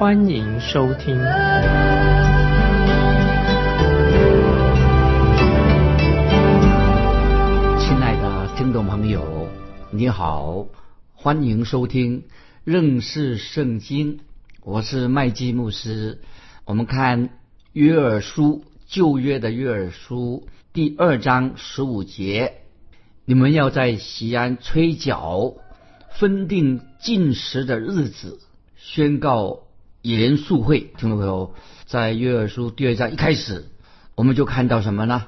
欢迎收听。亲爱的听众朋友，你好，欢迎收听认识圣经。我是麦基牧师。我们看约珥书旧约的约珥书第二章十五节，你们要在西安吹角，分定禁食的日子，宣告严肃会。听众朋友，在约珥书第二章一开始，我们就看到什么呢？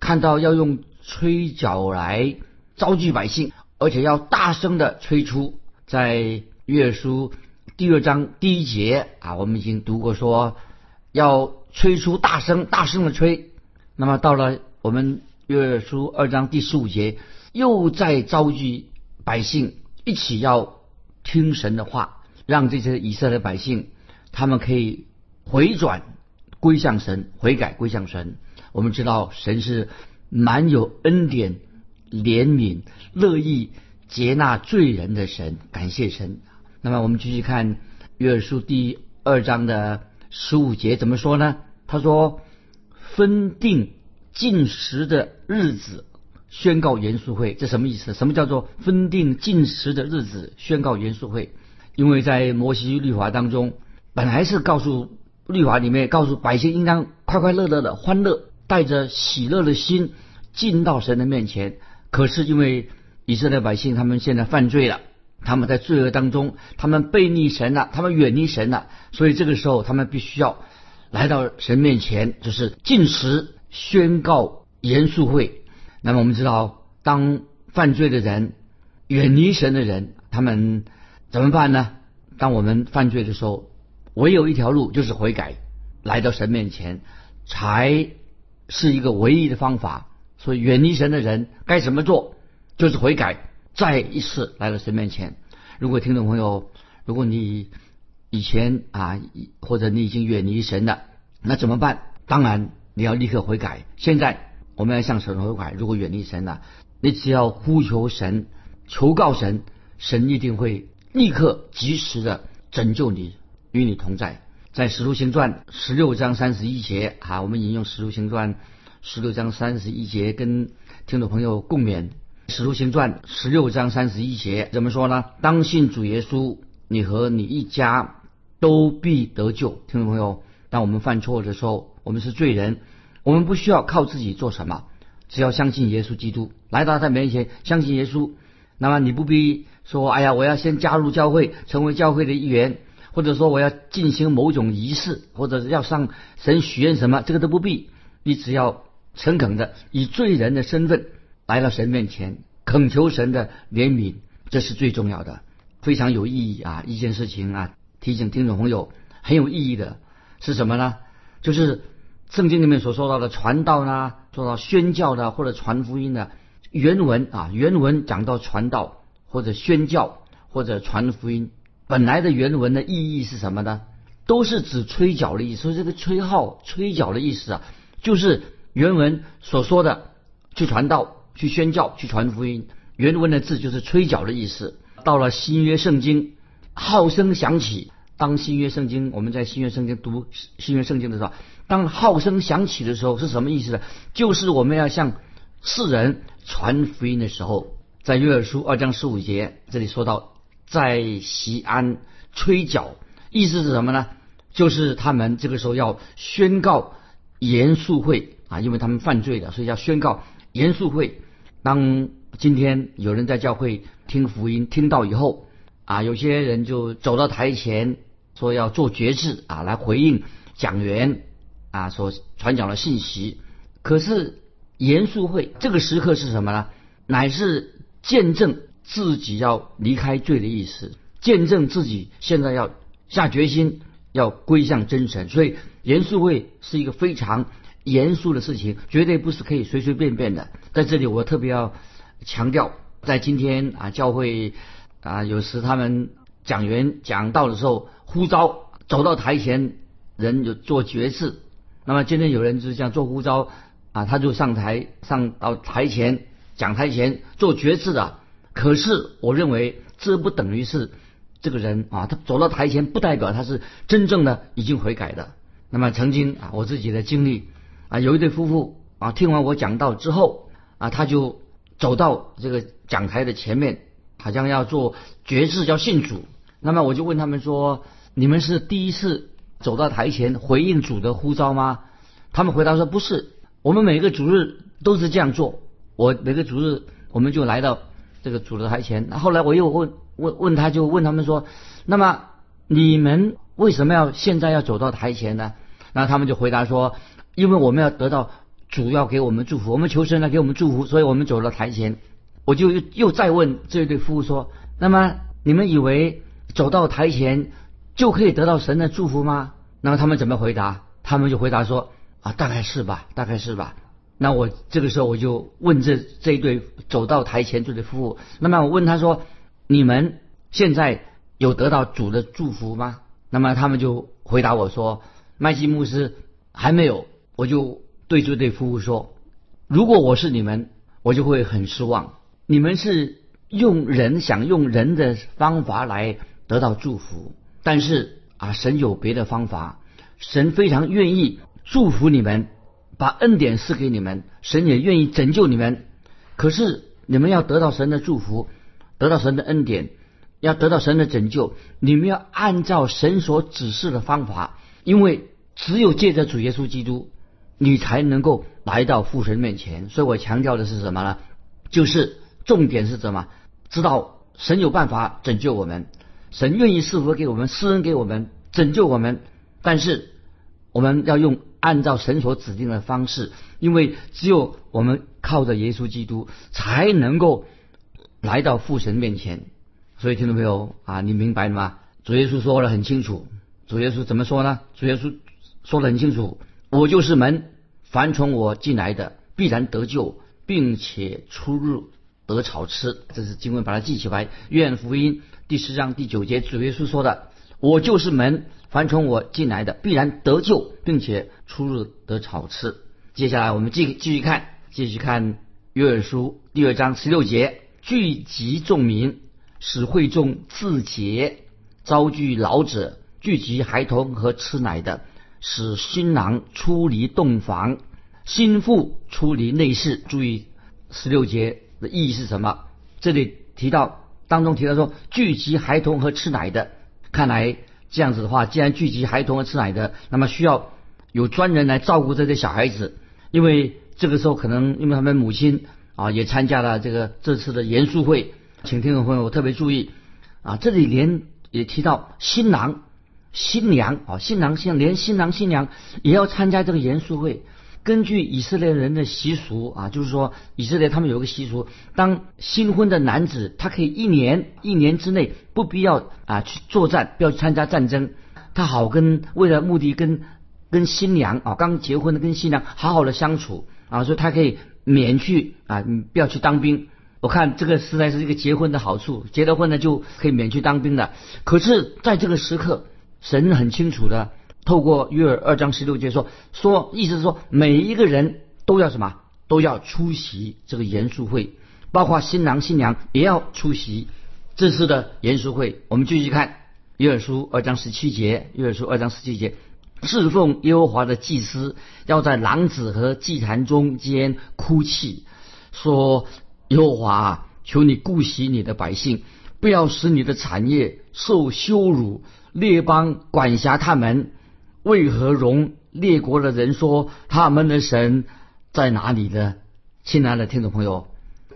看到要用吹角来招聚百姓，而且要大声的吹出。在约书第二章第一节啊，我们已经读过说要吹出大声，大声的吹。那么到了我们约书二章第十五节，又在召集百姓一起要听神的话，让这些以色列百姓他们可以回转归向神，悔改归向神。我们知道神是满有恩典、怜悯、乐意接纳罪人的神，感谢神。那么我们继续看约书第二章的十五节怎么说呢？他说：“分定禁食的日子，宣告严肃会。”这什么意思？什么叫做分定禁食的日子，宣告严肃会？因为在摩西律法当中，本来是告诉律法里面告诉百姓应当快快乐乐的欢乐。带着喜乐的心进到神的面前，可是因为以色列百姓他们现在犯罪了，他们在罪恶当中，他们背逆神了，他们远离神了，所以这个时候他们必须要来到神面前，就是进食宣告严肃会。那么我们知道，当犯罪的人远离神的人，他们怎么办呢？当我们犯罪的时候，唯有一条路就是悔改，来到神面前才。是一个唯一的方法，所以远离神的人该怎么做？就是悔改，再一次来到神面前。如果听众朋友，如果你以前啊，或者你已经远离神了，那怎么办？当然你要立刻悔改。现在我们要向神悔改。如果远离神了，你只要呼求神，求告神，神一定会立刻及时的拯救你，与你同在。在《使徒行传》十六章三十一节，啊，我们引用《使徒行传》十六章三十一节，跟听众朋友共勉。《使徒行传》十六章三十一节怎么说呢？当信主耶稣，你和你一家都必得救。听众朋友，当我们犯错的时候，我们是罪人，我们不需要靠自己做什么，只要相信耶稣基督，来到他面前，相信耶稣。那么你不必说，哎呀，我要先加入教会，成为教会的一员。或者说我要进行某种仪式，或者要向神许愿什么，这个都不必。你只要诚恳的以罪人的身份来到神面前，恳求神的怜悯，这是最重要的，非常有意义啊！一件事情啊，提醒听众朋友很有意义的是什么呢？就是圣经里面所说到的传道呢，做到宣教的或者传福音的原文啊，原文讲到传道或者宣教或者传福音。本来的原文的意义是什么呢？都是指吹角的意思。所以这个吹号、吹角的意思啊，就是原文所说的去传道、去宣教、去传福音。原文的字就是吹角的意思。到了新约圣经，号声响起。当新约圣经我们在新约圣经读新约圣经的时候，当号声响起的时候是什么意思呢？就是我们要向世人传福音的时候，在约珥书二章十五节这里说到。在西安吹角，意思是什么呢？就是他们这个时候要宣告严肃会啊，因为他们犯罪了，所以要宣告严肃会。当今天有人在教会听福音听到以后啊，有些人就走到台前说要做决志啊，来回应讲员啊所传讲的信息。可是严肃会这个时刻是什么呢？乃是见证。自己要离开罪的意思，见证自己现在要下决心要归向真神。所以严肃会是一个非常严肃的事情，绝对不是可以随随便便的。在这里，我特别要强调，在今天啊，教会啊，有时他们讲员讲道的时候，呼召走到台前，人就做决志。那么今天有人就是这样做呼召啊，他就上台上到台前讲台前做决志的。可是我认为这不等于是这个人啊，他走到台前不代表他是真正的已经悔改的。那么曾经啊，我自己的经历啊，有一对夫妇啊，听完我讲道之后啊，他就走到这个讲台的前面，好像要做决志要信主。那么我就问他们说：“你们是第一次？”走到台前回应主的呼召吗？他们回答说不是，我们每个主日都是这样做。我每个主日我们就来到这个主的台前。那后来我又问问问他，就问他们说：那么你们为什么要现在要走到台前呢？那他们就回答说：因为我们要得到主要给我们祝福，我们求神来给我们祝福，所以我们走到台前。我就又又再问这对夫妇说：那么你们以为走到台前？就可以得到神的祝福吗？那么他们怎么回答？他们就回答说：啊，大概是吧，大概是吧。那我这个时候我就问这这对走到台前这对夫妇，那么我问他说：你们现在有得到主的祝福吗？那么他们就回答我说：麦基牧师还没有。我就对这对夫妇说：如果我是你们，我就会很失望。你们是用人想用人的方法来得到祝福。但是啊，神有别的方法，神非常愿意祝福你们，把恩典赐给你们，神也愿意拯救你们。可是你们要得到神的祝福，得到神的恩典，要得到神的拯救，你们要按照神所指示的方法，因为只有借着主耶稣基督，你才能够来到父神面前。所以我强调的是什么呢？就是重点是什么？知道神有办法拯救我们。神愿意赐福给我们，施恩给我们，拯救我们，但是我们要用按照神所指定的方式，因为只有我们靠着耶稣基督，才能够来到父神面前。所以听到没有啊？你明白了吗？主耶稣说的很清楚。主耶稣怎么说呢？主耶稣说的很清楚：我就是门，凡从我进来的，必然得救，并且出入得草吃。这是经文，把它记起来。愿福音。第十章第九节，主耶稣说的：“我就是门，凡从我进来的，必然得救，并且出入得草吃。”接下来我们继继续看，继续看约珥书第二章十六节：“聚集众民，使会众自洁；招聚老者，聚集孩童和吃奶的，使新郎出离洞房，新妇出离内室。”注意十六节的意义是什么？这里提到。当中提到说，聚集孩童和吃奶的，看来这样子的话，既然聚集孩童和吃奶的，那么需要有专人来照顾这些小孩子，因为这个时候可能因为他们母亲啊也参加了这个这次的严肃会，请听众朋友特别注意啊，这里连也提到新郎、新娘啊，新郎新连新郎新娘也要参加这个严肃会。根据以色列人的习俗啊，就是说以色列他们有个习俗，当新婚的男子他可以一年一年之内不必要啊去作战，不要去参加战争，他好跟为了目的跟跟新娘啊刚结婚的跟新娘好好的相处啊，所以他可以免去啊不要去当兵。我看这个实在是一个结婚的好处，结了婚呢就可以免去当兵的。可是在这个时刻，神很清楚的。透过约尔二章十六节说说，意思是说每一个人都要什么，都要出席这个严肃会，包括新郎新娘也要出席这次的严肃会。我们继续看约尔书二章十七节，约尔书二章十七节，侍奉耶和华的祭司要在狼子和祭坛中间哭泣，说耶和华，求你顾惜你的百姓，不要使你的产业受羞辱，列邦管辖他们。为何容列国的人说他们的神在哪里呢？亲爱的听众朋友，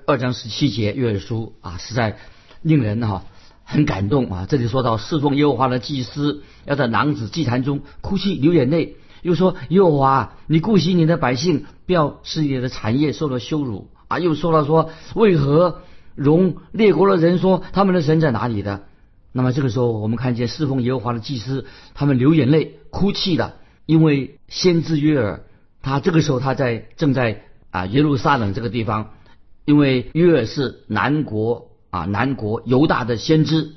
二章十七节约书啊，实在令人哈很感动啊。这里说到侍奉耶和华的祭司要在狼子祭坛中哭泣流眼泪，又说耶和华，你顾惜你的百姓，不要使你的产业受了羞辱啊。又说到说为何容列国的人说他们的神在哪里的？那么这个时候，我们看见侍奉耶和华的祭司，他们流眼泪、哭泣的，因为先知约尔，他这个时候他在正在啊耶路撒冷这个地方，因为约尔是南国啊南国犹大的先知。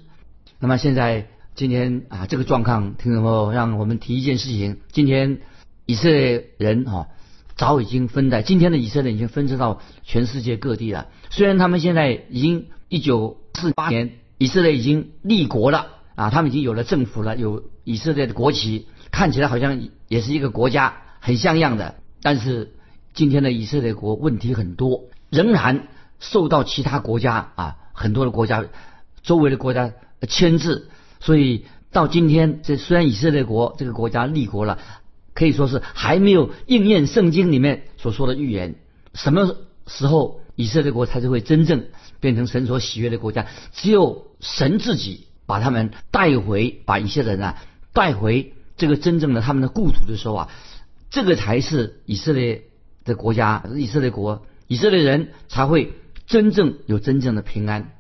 那么现在今天啊这个状况，听众朋友，让我们提一件事情：今天以色列人啊早已经分在今天的以色列已经分支到全世界各地了。虽然他们现在已经一九四八年。以色列已经立国了啊，他们已经有了政府了，有以色列的国旗，看起来好像也是一个国家，很像样的。但是今天的以色列国问题很多，仍然受到其他国家啊很多的国家周围的国家牵制，所以到今天，这虽然以色列国这个国家立国了，可以说是还没有应验圣经里面所说的预言。什么时候以色列国才是会真正变成神所喜悦的国家？只有神自己把他们带回，把一些人啊带回这个真正的他们的故土的时候啊，这个才是以色列的国家，以色列国，以色列人才会真正有真正的平安。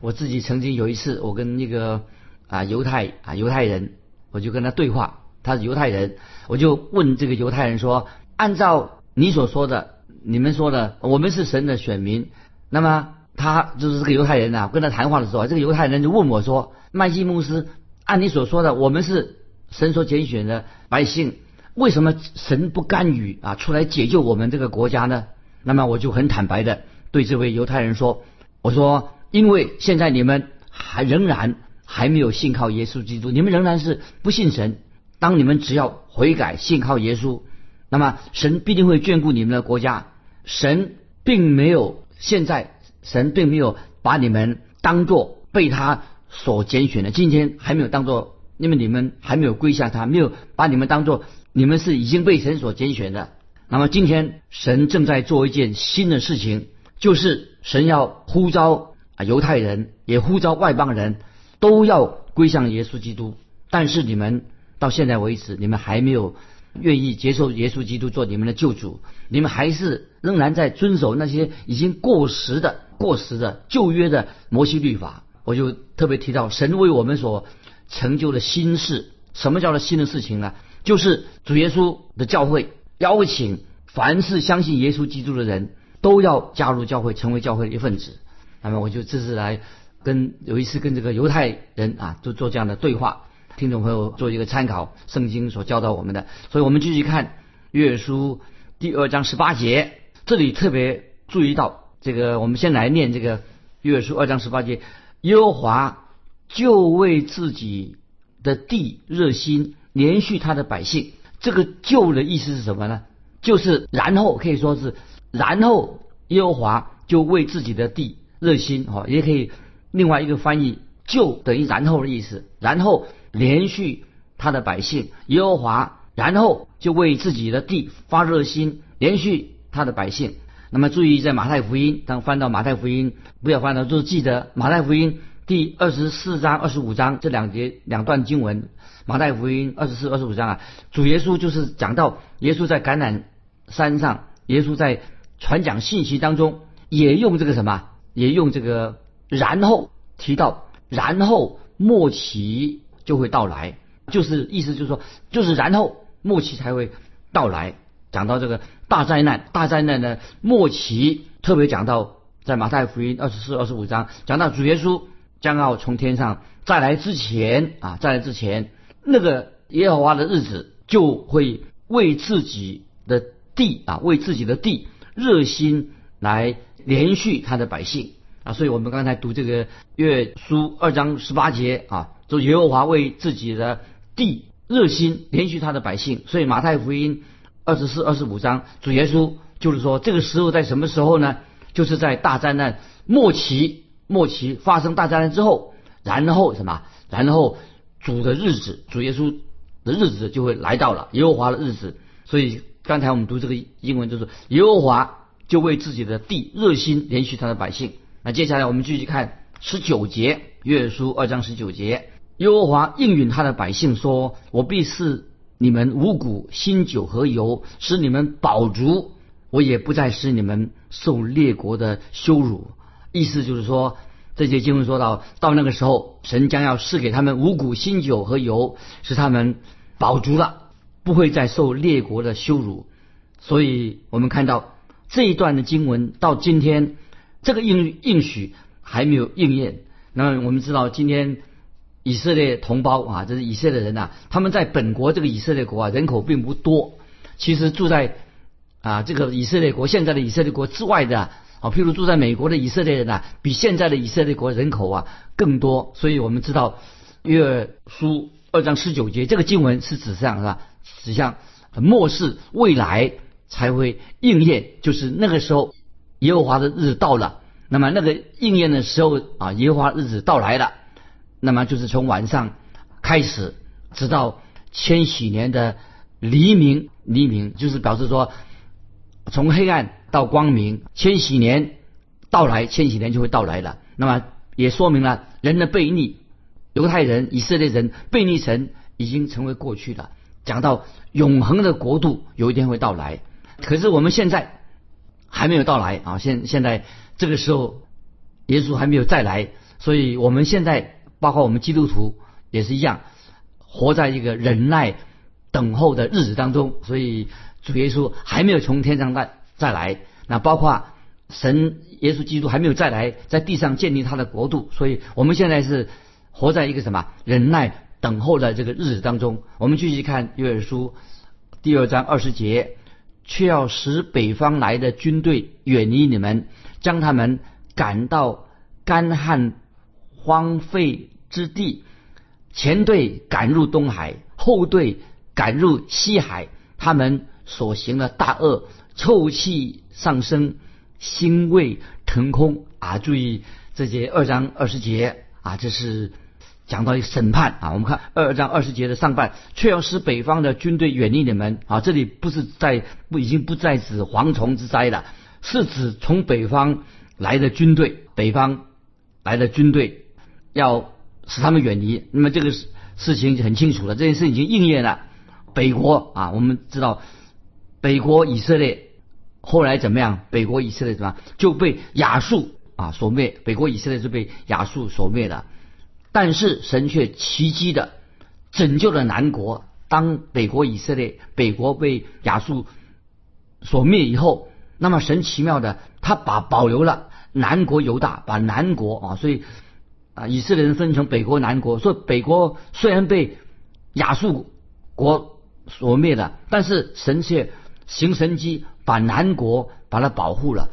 我自己曾经有一次，我跟那个啊犹太啊犹太人，我就跟他对话，他是犹太人，我就问这个犹太人说：按照你所说的，你们说的，我们是神的选民，那么？他就是这个犹太人呐，跟他谈话的时候，这个犹太人就问我说：“麦基牧师，按你所说的，我们是神所拣选的百姓，为什么神不干预啊，出来解救我们这个国家呢？”那么我就很坦白的对这位犹太人说：“我说，因为现在你们还仍然还没有信靠耶稣基督，你们仍然是不信神。当你们只要悔改信靠耶稣，那么神必定会眷顾你们的国家。神并没有现在。”神并没有把你们当做被他所拣选的，今天还没有当做，因为你们还没有归向他，没有把你们当做你们是已经被神所拣选的。那么今天神正在做一件新的事情，就是神要呼召啊犹太人，也呼召外邦人，都要归向耶稣基督。但是你们到现在为止，你们还没有。愿意接受耶稣基督做你们的救主，你们还是仍然在遵守那些已经过时的、过时的旧约的摩西律法。我就特别提到神为我们所成就的新事。什么叫做新的事情呢？就是主耶稣的教会邀请凡是相信耶稣基督的人都要加入教会，成为教会的一份子。那么我就这是来跟有一次跟这个犹太人啊，就做这样的对话。听众朋友做一个参考，圣经所教导我们的，所以我们继续看约书第二章十八节，这里特别注意到这个，我们先来念这个约书二章十八节，耶和华就为自己的地热心，连续他的百姓。这个救的意思是什么呢？就是然后可以说是然后耶和华就为自己的地热心，哈，也可以另外一个翻译就等于然后的意思，然后。连续他的百姓耶和华，然后就为自己的地发热心，连续他的百姓。那么注意，在马太福音，当翻到马太福音，不要翻到，就是记得马太福音第二十四章、二十五章这两节两段经文。马太福音二十四、二十五章啊，主耶稣就是讲到耶稣在橄榄山上，耶稣在传讲信息当中，也用这个什么，也用这个然后提到，然后末期。就会到来，就是意思就是说，就是然后末期才会到来。讲到这个大灾难，大灾难的末期，特别讲到在马太福音二十四、二十五章，讲到主耶稣将要从天上再来之前啊，再来之前，那个耶和华的日子就会为自己的地啊，为自己的地热心来连续他的百姓啊。所以我们刚才读这个约书二章十八节啊。说耶和华为自己的地热心，连续他的百姓。所以马太福音二十四、二十五章，主耶稣就是说，这个时候在什么时候呢？就是在大灾难末期，末期发生大灾难之后，然后什么？然后主的日子，主耶稣的日子就会来到了耶和华的日子。所以刚才我们读这个英文就是耶和华就为自己的地热心，连续他的百姓。那接下来我们继续看十九节，约书二章十九节。耶和华应允他的百姓说：“我必是你们五谷、新酒和油，使你们饱足；我也不再使你们受列国的羞辱。”意思就是说，这些经文说到，到那个时候，神将要赐给他们五谷、新酒和油，使他们饱足了，不会再受列国的羞辱。所以我们看到这一段的经文到今天，这个应应许还没有应验。那我们知道，今天以色列同胞啊，这是以色列人呐，他们在本国这个以色列国啊，人口并不多。其实住在啊这个以色列国现在的以色列国之外的啊，譬如住在美国的以色列人呐，比现在的以色列国人口啊更多。所以我们知道约书二章十九节这个经文是指向是吧？指向末世未来才会应验，就是那个时候耶和华的日子到了。那么那个应验的时候啊，耶和华日子到来了，那么就是从晚上开始，直到千禧年的黎明。黎明就是表示说，从黑暗到光明，千禧年到来，千禧年就会到来了。那么也说明了人的悖逆，犹太人、以色列人悖逆神已经成为过去了。讲到永恒的国度有一天会到来，可是我们现在还没有到来啊！现现在这个时候，耶稣还没有再来，所以我们现在包括我们基督徒也是一样，活在一个忍耐。等候的日子当中，所以主耶稣还没有从天上再再来。那包括神耶稣基督还没有再来，在地上建立他的国度。所以我们现在是活在一个什么忍耐等候的这个日子当中。我们继续看约珥书第二章二十节，却要使北方来的军队远离你们，将他们赶到干旱荒废之地，前队赶入东海，后队。赶入西海，他们所行的大恶，臭气上升，腥味腾空啊！注意这些二章二十节啊，这是讲到一审判啊。我们看二章二十节的上半，却要使北方的军队远离你们啊！这里不是在不已经不再指蝗虫之灾了，是指从北方来的军队，北方来的军队要使他们远离。那么这个事事情很清楚了，这件事已经应验了。北国啊，我们知道北国以色列后来怎么样？北国以色列怎么样就被亚述啊所灭？北国以色列是被亚述所灭的。但是神却奇迹的拯救了南国。当北国以色列北国被亚述所灭以后，那么神奇妙的他把保留了南国犹大，把南国啊，所以啊以色列人分成北国南国。所以北国虽然被亚述国所灭了，但是神却行神迹，把南国把它保护了，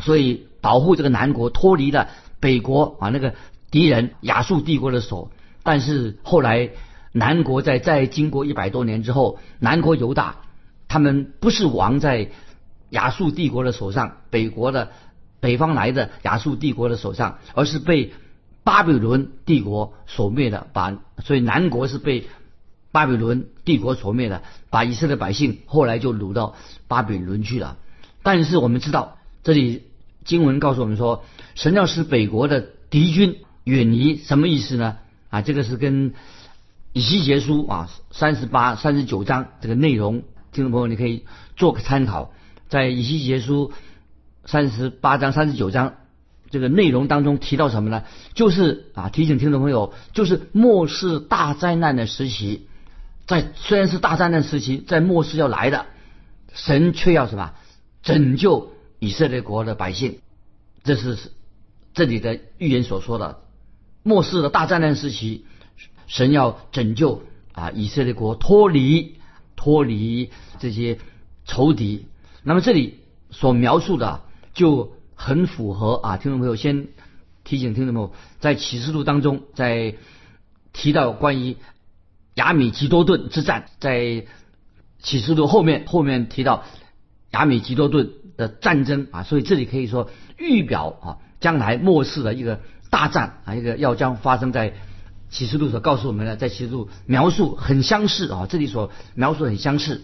所以保护这个南国脱离了北国啊那个敌人亚述帝国的手。但是后来南国在在经过一百多年之后，南国犹大他们不是亡在亚述帝国的手上，北国的北方来的亚述帝国的手上，而是被巴比伦帝国所灭的。把所以南国是被。巴比伦帝国所灭的，把以色列百姓后来就掳到巴比伦去了。但是我们知道，这里经文告诉我们说，神要使北国的敌军远离，什么意思呢？啊，这个是跟以西结书啊三十八、三十九章这个内容，听众朋友你可以做个参考，在以西结书三十八章、三十九章这个内容当中提到什么呢？就是啊，提醒听众朋友，就是末世大灾难的时期。在虽然是大灾难时期，在末世要来的，神却要什么拯救以色列国的百姓，这是这里的预言所说的末世的大灾难时期，神要拯救啊以色列国脱离脱离这些仇敌。那么这里所描述的就很符合啊，听众朋友先提醒听众朋友，在启示录当中在提到关于。亚米吉多顿之战，在启示录后面后面提到亚米吉多顿的战争啊，所以这里可以说预表啊将来末世的一个大战啊，一个要将发生在启示录所告诉我们的，在启示录描述很相似啊，这里所描述很相似。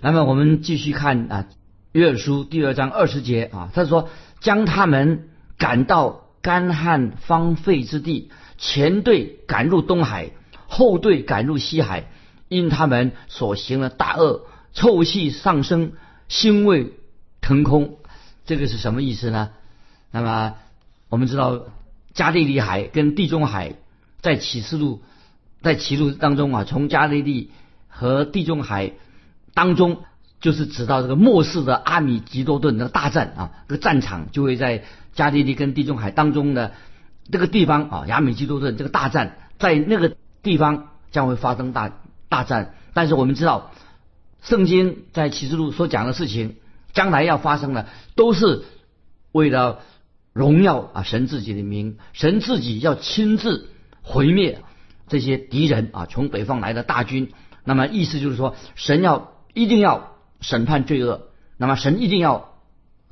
那么我们继续看啊约书第二章二十节啊，他说将他们赶到干旱荒废之地，前队赶入东海。后队赶入西海，因他们所行的大恶，臭气上升，腥味腾空。这个是什么意思呢？那么我们知道加利利海跟地中海在启示录在启示录当中啊，从加利利和地中海当中，就是指到这个末世的阿米吉多顿的大战啊，这个战场就会在加利利跟地中海当中的这个地方啊，亚米吉多顿这个大战，在那个地方将会发生大大战。但是我们知道，圣经在启示录所讲的事情，将来要发生的，都是为了荣耀啊神自己的名，神自己要亲自毁灭这些敌人啊，从北方来的大军。那么意思就是说，神要一定要审判罪恶，那么神一定要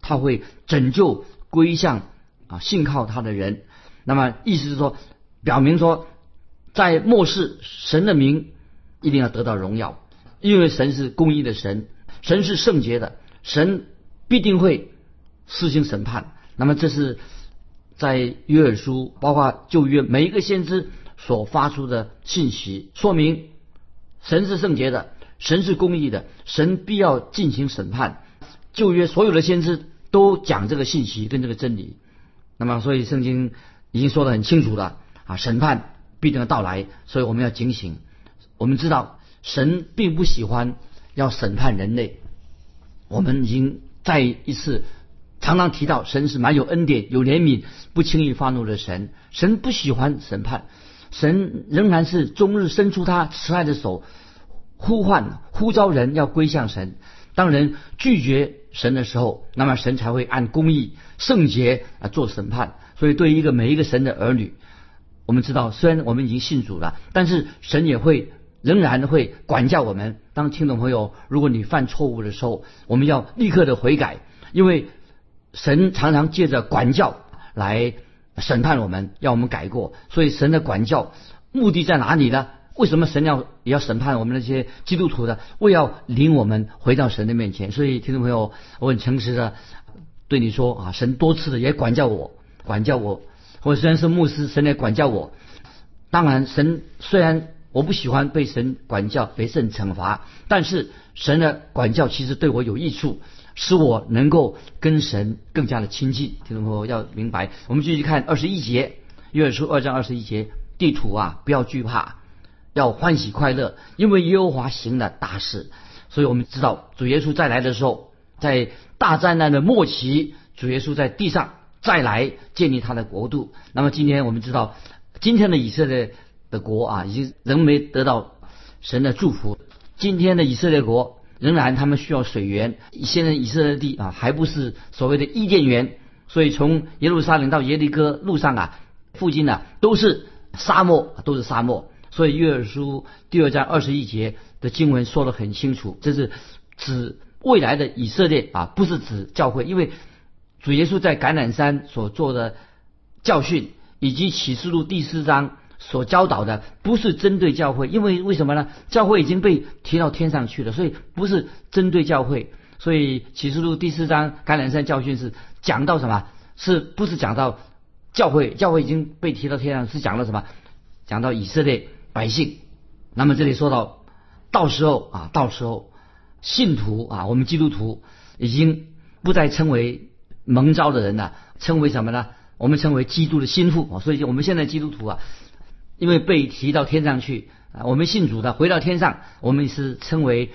他会拯救归向啊信靠他的人。那么意思是说，表明说，在末世，神的名一定要得到荣耀，因为神是公义的神，神是圣洁的，神必定会施行审判。那么这是在约尔书，包括旧约每一个先知所发出的信息，说明。神是圣洁的，神是公义的，神必要进行审判。旧约所有的先知都讲这个信息跟这个真理。那么，所以圣经已经说得很清楚了啊，审判必定要到来，所以我们要警醒。我们知道神并不喜欢要审判人类。我们已经再一次常常提到，神是蛮有恩典、有怜悯、不轻易发怒的神。神不喜欢审判。神仍然是终日伸出他慈爱的手，呼唤、呼召人要归向神。当人拒绝神的时候，那么神才会按公义、圣洁啊做审判。所以，对于一个每一个神的儿女，我们知道，虽然我们已经信主了，但是神也会仍然会管教我们。当听众朋友，如果你犯错误的时候，我们要立刻的悔改，因为神常常借着管教来。审判我们，要我们改过，所以神的管教目的在哪里呢？为什么神要也要审判我们那些基督徒的？为要领我们回到神的面前。所以听众朋友，我很诚实的对你说啊，神多次的也管教我，管教我。我虽然是牧师，神也管教我。当然，神虽然我不喜欢被神管教、被神惩罚，但是神的管教其实对我有益处。使我能够跟神更加的亲近。听众朋友要明白，我们继续看二十一节，约翰书二章二十一节，地图啊，不要惧怕，要欢喜快乐，因为耶和华行了大事。所以我们知道，主耶稣再来的时候，在大灾难的末期，主耶稣在地上再来建立他的国度。那么今天我们知道，今天的以色列的国啊，已经仍没得到神的祝福。今天的以色列国。仍然，他们需要水源。现在以色列地啊，还不是所谓的伊甸园，所以从耶路撒冷到耶利哥路上啊，附近呢都是沙漠，都是沙漠。所以约珥书第二章二十一节的经文说得很清楚，这是指未来的以色列啊，不是指教会，因为主耶稣在橄榄山所做的教训，以及启示录第四章。所教导的不是针对教会，因为为什么呢？教会已经被提到天上去了，所以不是针对教会。所以启示录第四章橄榄山教训是讲到什么？是不是讲到教会？教会已经被提到天上，是讲到什么？讲到以色列百姓。那么这里说到，到时候啊，到时候信徒啊，我们基督徒已经不再称为蒙召的人了，称为什么呢？我们称为基督的心腹啊。所以我们现在基督徒啊。因为被提到天上去啊，我们信主的回到天上，我们是称为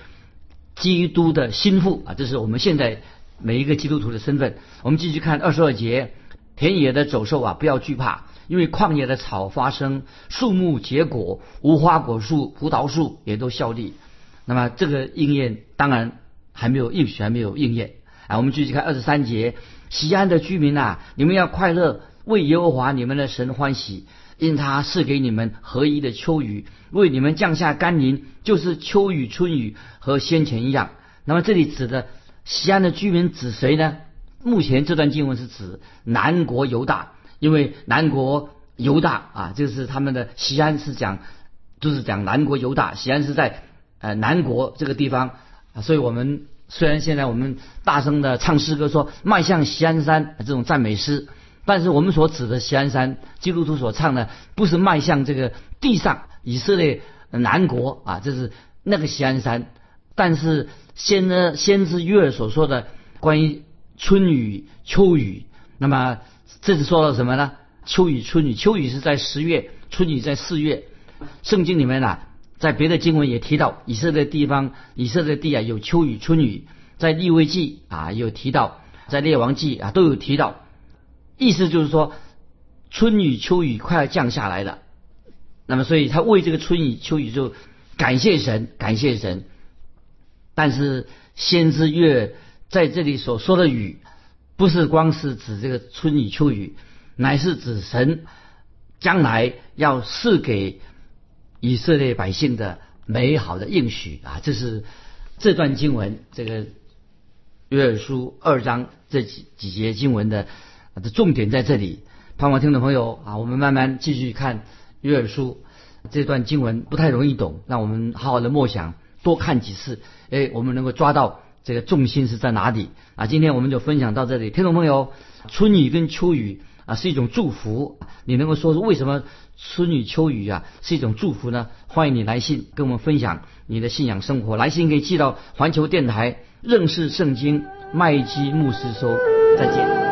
基督的心腹啊，这是我们现在每一个基督徒的身份。我们继续看二十二节，田野的走兽啊，不要惧怕，因为旷野的草发生，树木结果，无花果树、葡萄树也都效力。那么这个应验当然还没有应许，还没有应验啊。我们继续看二十三节，西安的居民呐，你们要快乐，为耶和华你们的神欢喜。因他是给你们合一的秋雨，为你们降下甘霖，就是秋雨、春雨和先前一样。那么这里指的西安的居民指谁呢？目前这段经文是指南国犹大，因为南国犹大啊，就是他们的西安是讲，就是讲南国犹大，西安是在呃南国这个地方啊。所以我们虽然现在我们大声的唱诗歌说迈向西安山这种赞美诗。但是我们所指的西安山，基督徒所唱的不是迈向这个地上以色列南国啊，这是那个西安山。但是先呢，先知约尔所说的关于春雨秋雨，那么这是说到什么呢？秋雨、春雨，秋雨是在十月，春雨在四月。圣经里面啊，在别的经文也提到以色列地方，以色列地啊有秋雨、春雨，在立位记啊有提到，在列王记啊都有提到，意思就是说春雨、秋雨快要降下来了。那么，所以他为这个春雨、秋雨就感谢神，感谢神。但是先知月在这里所说的雨，不是光是指这个春雨、秋雨，乃是指神将来要赐给以色列百姓的美好的应许啊！这是这段经文，这个约珥书二章这几几节经文的的重点在这里。盼望听众朋友啊，我们慢慢继续看。约珥书这段经文不太容易懂，让我们好好的默想，多看几次，哎，我们能够抓到这个重心是在哪里啊？今天我们就分享到这里，听众朋友，春雨跟秋雨啊是一种祝福，你能够说出为什么春雨秋雨啊是一种祝福呢？欢迎你来信跟我们分享你的信仰生活，来信可以寄到环球电台认识圣经麦基牧师说，再见。